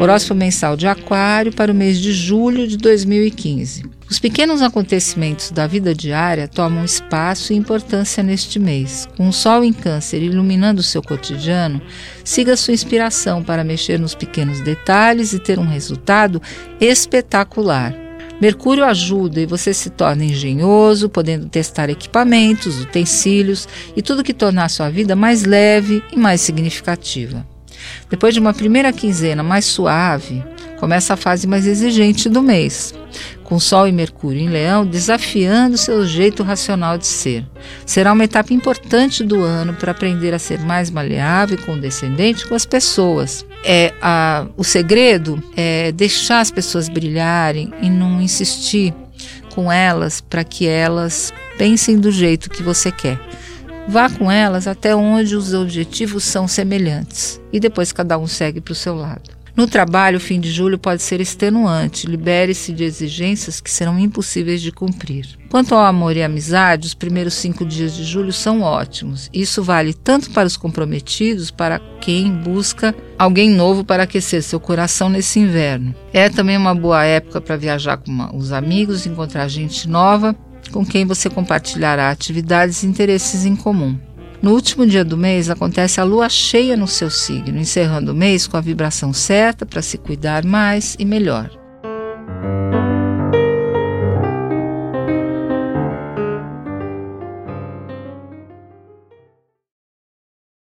Horóscopo mensal de Aquário para o mês de julho de 2015. Os pequenos acontecimentos da vida diária tomam espaço e importância neste mês. Com o Sol em Câncer iluminando o seu cotidiano, siga sua inspiração para mexer nos pequenos detalhes e ter um resultado espetacular. Mercúrio ajuda e você se torna engenhoso, podendo testar equipamentos, utensílios e tudo que tornar sua vida mais leve e mais significativa. Depois de uma primeira quinzena mais suave, começa a fase mais exigente do mês, com Sol e Mercúrio em Leão desafiando seu jeito racional de ser. Será uma etapa importante do ano para aprender a ser mais maleável e condescendente com as pessoas. É a, o segredo é deixar as pessoas brilharem e não insistir com elas para que elas pensem do jeito que você quer. Vá com elas até onde os objetivos são semelhantes e depois cada um segue para o seu lado. No trabalho, o fim de julho pode ser extenuante, libere-se de exigências que serão impossíveis de cumprir. Quanto ao amor e amizade, os primeiros cinco dias de julho são ótimos. Isso vale tanto para os comprometidos, para quem busca alguém novo para aquecer seu coração nesse inverno. É também uma boa época para viajar com os amigos, encontrar gente nova com quem você compartilhará atividades e interesses em comum. No último dia do mês acontece a lua cheia no seu signo, encerrando o mês com a vibração certa para se cuidar mais e melhor.